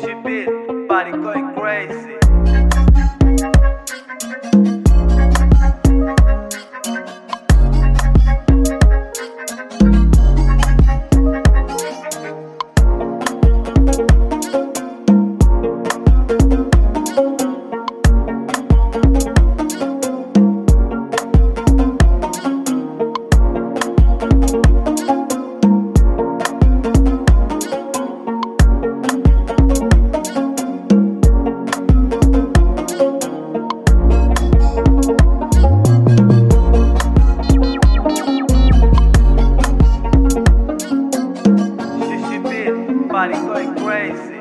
She beat, body going crazy. Money going crazy.